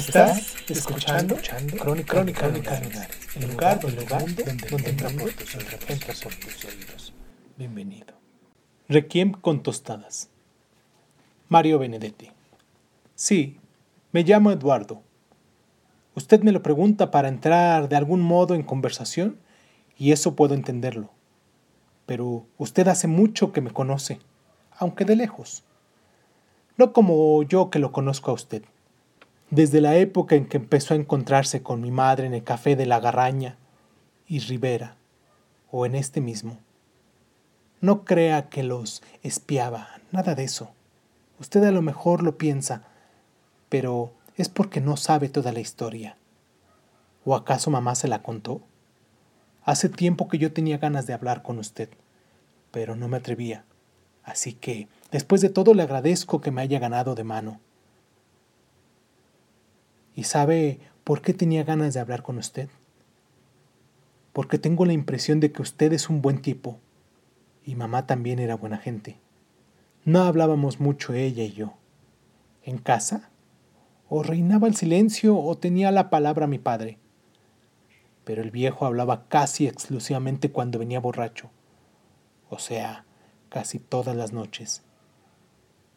Estás escuchando, Crónica, Crónica, el lugar, el lugar donde, donde entra por tus, por tus oídos. Bienvenido. Requiem con tostadas. Mario Benedetti. Sí, me llamo Eduardo. Usted me lo pregunta para entrar de algún modo en conversación y eso puedo entenderlo. Pero usted hace mucho que me conoce, aunque de lejos. No como yo que lo conozco a usted desde la época en que empezó a encontrarse con mi madre en el café de la Garraña y Rivera, o en este mismo. No crea que los espiaba, nada de eso. Usted a lo mejor lo piensa, pero es porque no sabe toda la historia. ¿O acaso mamá se la contó? Hace tiempo que yo tenía ganas de hablar con usted, pero no me atrevía. Así que, después de todo, le agradezco que me haya ganado de mano. ¿Y sabe por qué tenía ganas de hablar con usted? Porque tengo la impresión de que usted es un buen tipo y mamá también era buena gente. No hablábamos mucho ella y yo. ¿En casa? O reinaba el silencio o tenía la palabra mi padre. Pero el viejo hablaba casi exclusivamente cuando venía borracho. O sea, casi todas las noches.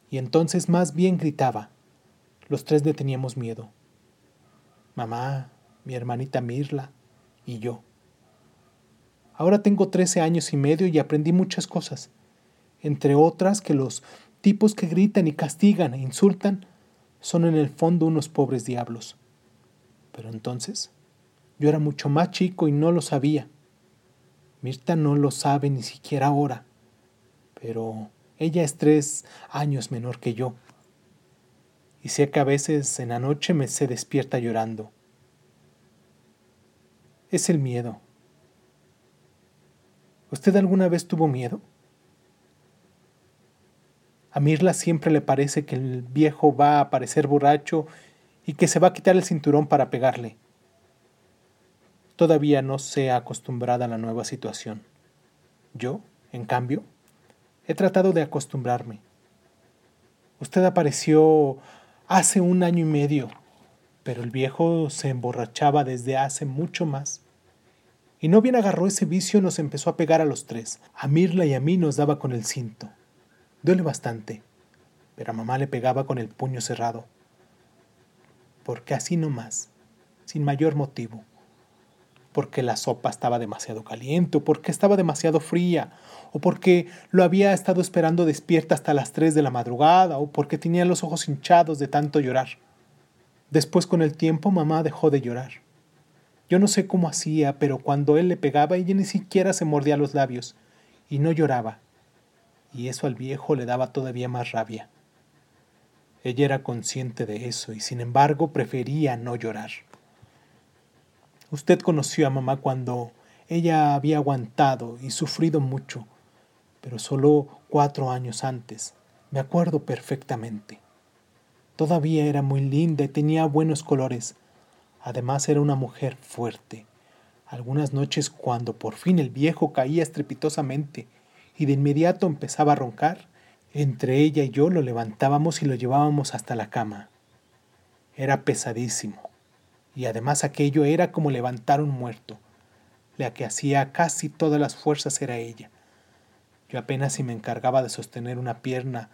Y entonces más bien gritaba. Los tres le teníamos miedo mamá, mi hermanita Mirla y yo. Ahora tengo 13 años y medio y aprendí muchas cosas, entre otras que los tipos que gritan y castigan e insultan son en el fondo unos pobres diablos. Pero entonces, yo era mucho más chico y no lo sabía. Mirta no lo sabe ni siquiera ahora, pero ella es tres años menor que yo y sé que a veces en la noche me se despierta llorando. Es el miedo. ¿Usted alguna vez tuvo miedo? A Mirla siempre le parece que el viejo va a aparecer borracho y que se va a quitar el cinturón para pegarle. Todavía no se ha acostumbrada a la nueva situación. Yo, en cambio, he tratado de acostumbrarme. Usted apareció hace un año y medio, pero el viejo se emborrachaba desde hace mucho más. Y no bien agarró ese vicio, nos empezó a pegar a los tres. A Mirla y a mí nos daba con el cinto. Duele bastante, pero a mamá le pegaba con el puño cerrado. Porque así no más, sin mayor motivo. Porque la sopa estaba demasiado caliente, o porque estaba demasiado fría, o porque lo había estado esperando despierta hasta las 3 de la madrugada, o porque tenía los ojos hinchados de tanto llorar. Después con el tiempo mamá dejó de llorar. Yo no sé cómo hacía, pero cuando él le pegaba ella ni siquiera se mordía los labios, y no lloraba. Y eso al viejo le daba todavía más rabia. Ella era consciente de eso y sin embargo prefería no llorar. Usted conoció a mamá cuando ella había aguantado y sufrido mucho, pero solo cuatro años antes. Me acuerdo perfectamente. Todavía era muy linda y tenía buenos colores. Además era una mujer fuerte. Algunas noches cuando por fin el viejo caía estrepitosamente y de inmediato empezaba a roncar, entre ella y yo lo levantábamos y lo llevábamos hasta la cama. Era pesadísimo. Y además aquello era como levantar un muerto. La que hacía casi todas las fuerzas era ella. Yo apenas si me encargaba de sostener una pierna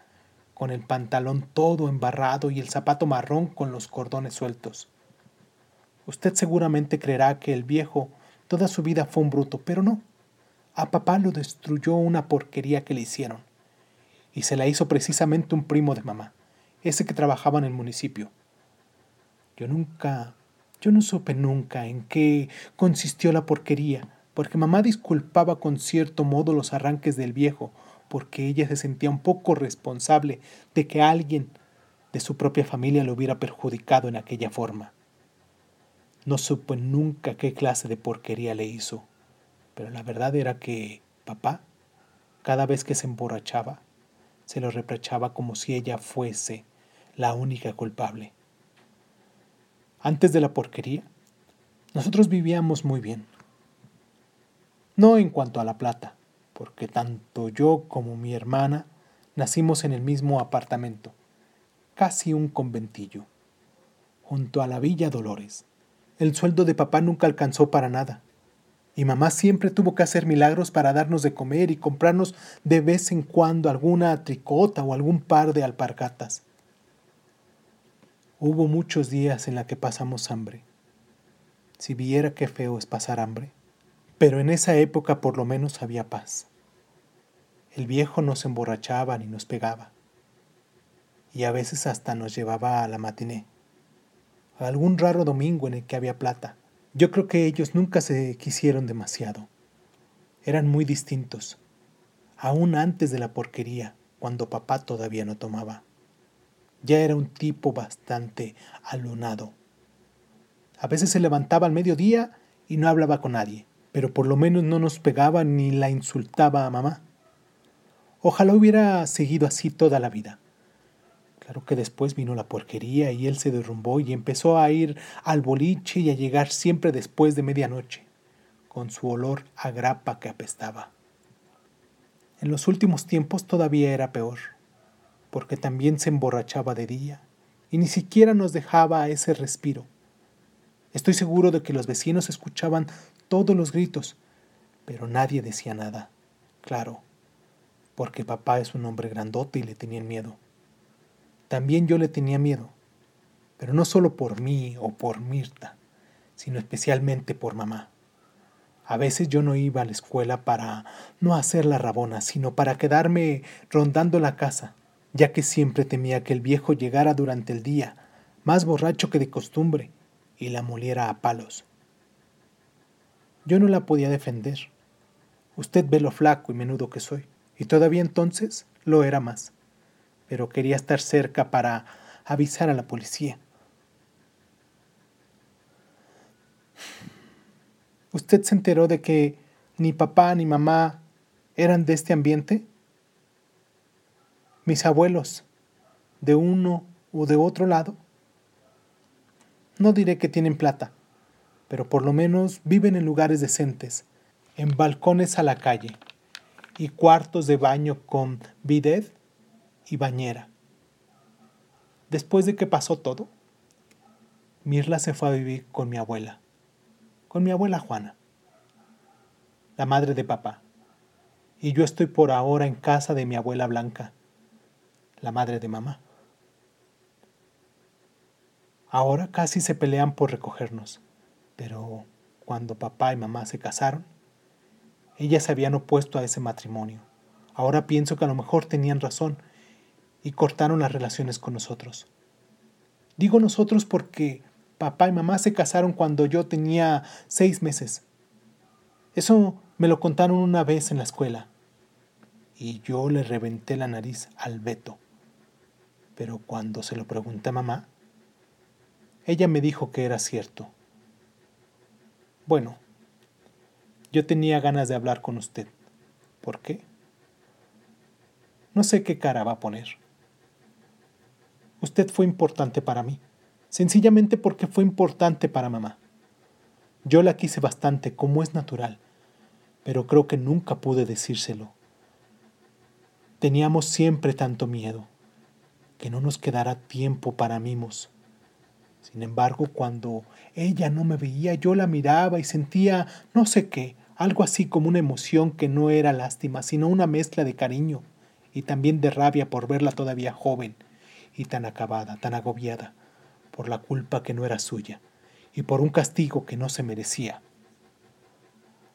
con el pantalón todo embarrado y el zapato marrón con los cordones sueltos. Usted seguramente creerá que el viejo toda su vida fue un bruto, pero no. A papá lo destruyó una porquería que le hicieron. Y se la hizo precisamente un primo de mamá, ese que trabajaba en el municipio. Yo nunca, yo no supe nunca en qué consistió la porquería, porque mamá disculpaba con cierto modo los arranques del viejo, porque ella se sentía un poco responsable de que alguien de su propia familia lo hubiera perjudicado en aquella forma. No supo nunca qué clase de porquería le hizo, pero la verdad era que papá, cada vez que se emborrachaba, se lo reprochaba como si ella fuese la única culpable. Antes de la porquería, nosotros vivíamos muy bien. No en cuanto a la plata, porque tanto yo como mi hermana nacimos en el mismo apartamento, casi un conventillo, junto a la Villa Dolores. El sueldo de papá nunca alcanzó para nada, y mamá siempre tuvo que hacer milagros para darnos de comer y comprarnos de vez en cuando alguna tricota o algún par de alpargatas. Hubo muchos días en la que pasamos hambre. Si viera qué feo es pasar hambre. Pero en esa época por lo menos había paz. El viejo no se emborrachaba ni nos pegaba. Y a veces hasta nos llevaba a la matiné. algún raro domingo en el que había plata. Yo creo que ellos nunca se quisieron demasiado. Eran muy distintos. Aún antes de la porquería, cuando papá todavía no tomaba. Ya era un tipo bastante alunado. A veces se levantaba al mediodía y no hablaba con nadie, pero por lo menos no nos pegaba ni la insultaba a mamá. Ojalá hubiera seguido así toda la vida. Claro que después vino la porquería y él se derrumbó y empezó a ir al boliche y a llegar siempre después de medianoche, con su olor a grapa que apestaba. En los últimos tiempos todavía era peor, porque también se emborrachaba de día y ni siquiera nos dejaba ese respiro. Estoy seguro de que los vecinos escuchaban todos los gritos, pero nadie decía nada. Claro, porque papá es un hombre grandote y le tenían miedo. También yo le tenía miedo, pero no solo por mí o por Mirta, sino especialmente por mamá. A veces yo no iba a la escuela para no hacer la rabona, sino para quedarme rondando la casa, ya que siempre temía que el viejo llegara durante el día, más borracho que de costumbre, y la moliera a palos. Yo no la podía defender. Usted ve lo flaco y menudo que soy, y todavía entonces lo era más. Pero quería estar cerca para avisar a la policía. ¿Usted se enteró de que ni papá ni mamá eran de este ambiente? Mis abuelos, de uno o de otro lado, no diré que tienen plata, pero por lo menos viven en lugares decentes, en balcones a la calle y cuartos de baño con bidet y bañera. Después de que pasó todo, Mirla se fue a vivir con mi abuela, con mi abuela Juana, la madre de papá, y yo estoy por ahora en casa de mi abuela Blanca, la madre de mamá. Ahora casi se pelean por recogernos, pero cuando papá y mamá se casaron, ellas se habían opuesto a ese matrimonio. Ahora pienso que a lo mejor tenían razón y cortaron las relaciones con nosotros. Digo nosotros porque papá y mamá se casaron cuando yo tenía seis meses. Eso me lo contaron una vez en la escuela y yo le reventé la nariz al Beto. Pero cuando se lo pregunté a mamá, ella me dijo que era cierto. Bueno, yo tenía ganas de hablar con usted. ¿Por qué? No sé qué cara va a poner. Usted fue importante para mí, sencillamente porque fue importante para mamá. Yo la quise bastante, como es natural, pero creo que nunca pude decírselo. Teníamos siempre tanto miedo, que no nos quedara tiempo para mimos sin embargo, cuando ella no me veía, yo la miraba y sentía no sé qué, algo así como una emoción que no era lástima, sino una mezcla de cariño y también de rabia por verla todavía joven y tan acabada, tan agobiada, por la culpa que no era suya y por un castigo que no se merecía.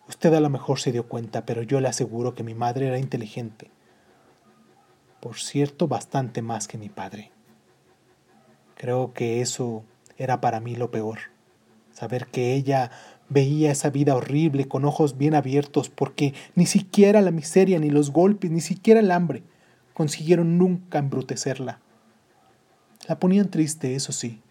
Usted a lo mejor se dio cuenta, pero yo le aseguro que mi madre era inteligente. Por cierto, bastante más que mi padre. Creo que eso era para mí lo peor. Saber que ella Veía esa vida horrible con ojos bien abiertos porque ni siquiera la miseria, ni los golpes, ni siquiera el hambre consiguieron nunca embrutecerla. La ponían triste, eso sí.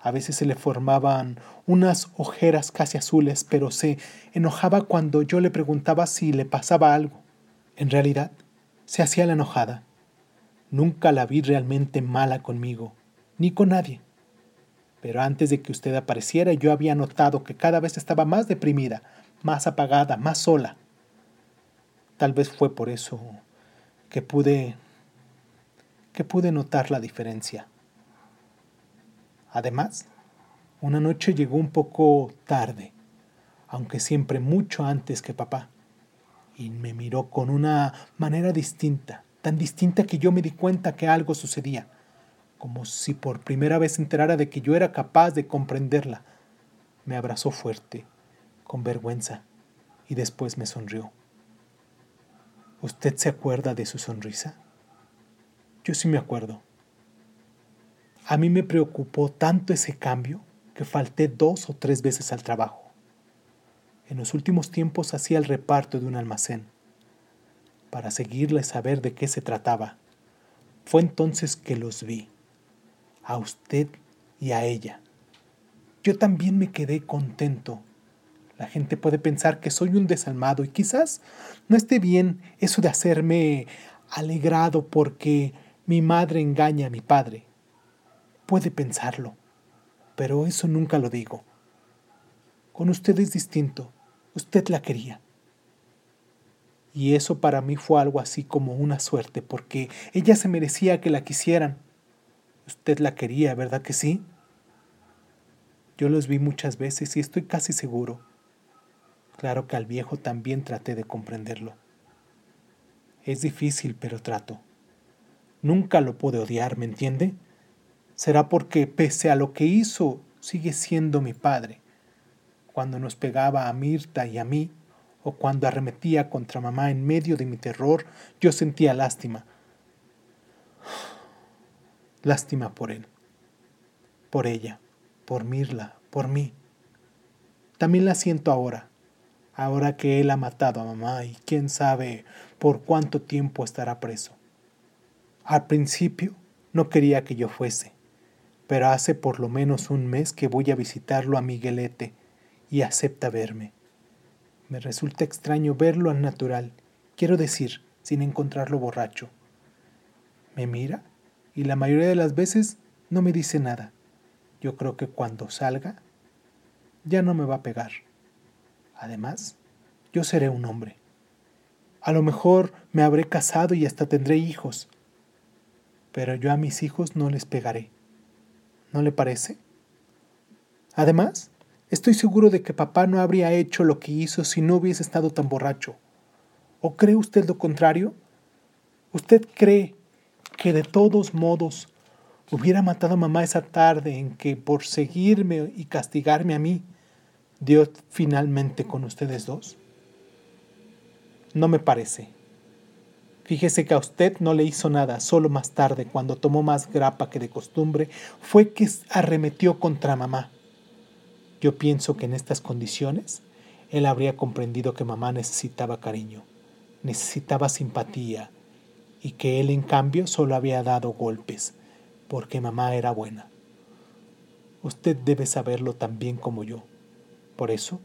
A veces se le formaban unas ojeras casi azules, pero se enojaba cuando yo le preguntaba si le pasaba algo. En realidad, se hacía la enojada. Nunca la vi realmente mala conmigo, ni con nadie. Pero antes de que usted apareciera yo había notado que cada vez estaba más deprimida, más apagada, más sola. Tal vez fue por eso que pude que pude notar la diferencia. Además, una noche llegó un poco tarde, aunque siempre mucho antes que papá, y me miró con una manera distinta, tan distinta que yo me di cuenta que algo sucedía como si por primera vez enterara de que yo era capaz de comprenderla. Me abrazó fuerte, con vergüenza, y después me sonrió. ¿Usted se acuerda de su sonrisa? Yo sí me acuerdo. A mí me preocupó tanto ese cambio que falté dos o tres veces al trabajo. En los últimos tiempos hacía el reparto de un almacén. Para seguirle saber de qué se trataba, fue entonces que los vi a usted y a ella. Yo también me quedé contento. La gente puede pensar que soy un desalmado y quizás no esté bien eso de hacerme alegrado porque mi madre engaña a mi padre. Puede pensarlo, pero eso nunca lo digo. Con usted es distinto. Usted la quería. Y eso para mí fue algo así como una suerte, porque ella se merecía que la quisieran. Usted la quería, ¿verdad que sí? Yo los vi muchas veces y estoy casi seguro. Claro que al viejo también traté de comprenderlo. Es difícil, pero trato. Nunca lo pude odiar, ¿me entiende? Será porque, pese a lo que hizo, sigue siendo mi padre. Cuando nos pegaba a Mirta y a mí, o cuando arremetía contra mamá en medio de mi terror, yo sentía lástima, lástima por él, por ella, por Mirla, por mí. También la siento ahora, ahora que él ha matado a mamá y quién sabe por cuánto tiempo estará preso. Al principio no quería que yo fuese, pero hace por lo menos un mes que voy a visitarlo a Miguelete y acepta verme. Me resulta extraño verlo al natural, quiero decir, sin encontrarlo borracho. Me mira y la mayoría de las veces no me dice nada. Yo creo que cuando salga ya no me va a pegar. Además, yo seré un hombre. A lo mejor me habré casado y hasta tendré hijos, pero yo a mis hijos no les pegaré. ¿No le parece? Además, estoy seguro de que papá no habría hecho lo que hizo si no hubiese estado tan borracho. ¿O cree usted lo contrario? ¿Usted cree que de todos modos hubiera matado a mamá esa tarde en que por seguirme y castigarme a mí, dio finalmente con ustedes dos? No me parece. Fíjese que a usted no le hizo nada, solo más tarde, cuando tomó más grapa que de costumbre, fue que arremetió contra mamá. Yo pienso que en estas condiciones él habría comprendido que mamá necesitaba cariño, necesitaba simpatía, y que él en cambio solo había dado golpes, porque mamá era buena. Usted debe saberlo tan bien como yo. Por eso,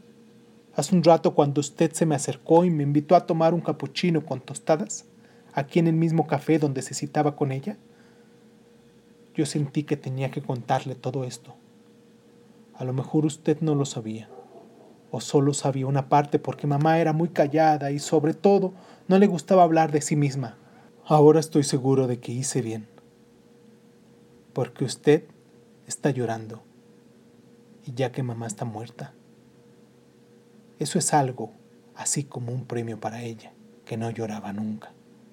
hace un rato cuando usted se me acercó y me invitó a tomar un capuchino con tostadas, aquí en el mismo café donde se citaba con ella, yo sentí que tenía que contarle todo esto. A lo mejor usted no lo sabía, o solo sabía una parte porque mamá era muy callada y sobre todo no le gustaba hablar de sí misma. Ahora estoy seguro de que hice bien, porque usted está llorando, y ya que mamá está muerta, eso es algo así como un premio para ella, que no lloraba nunca.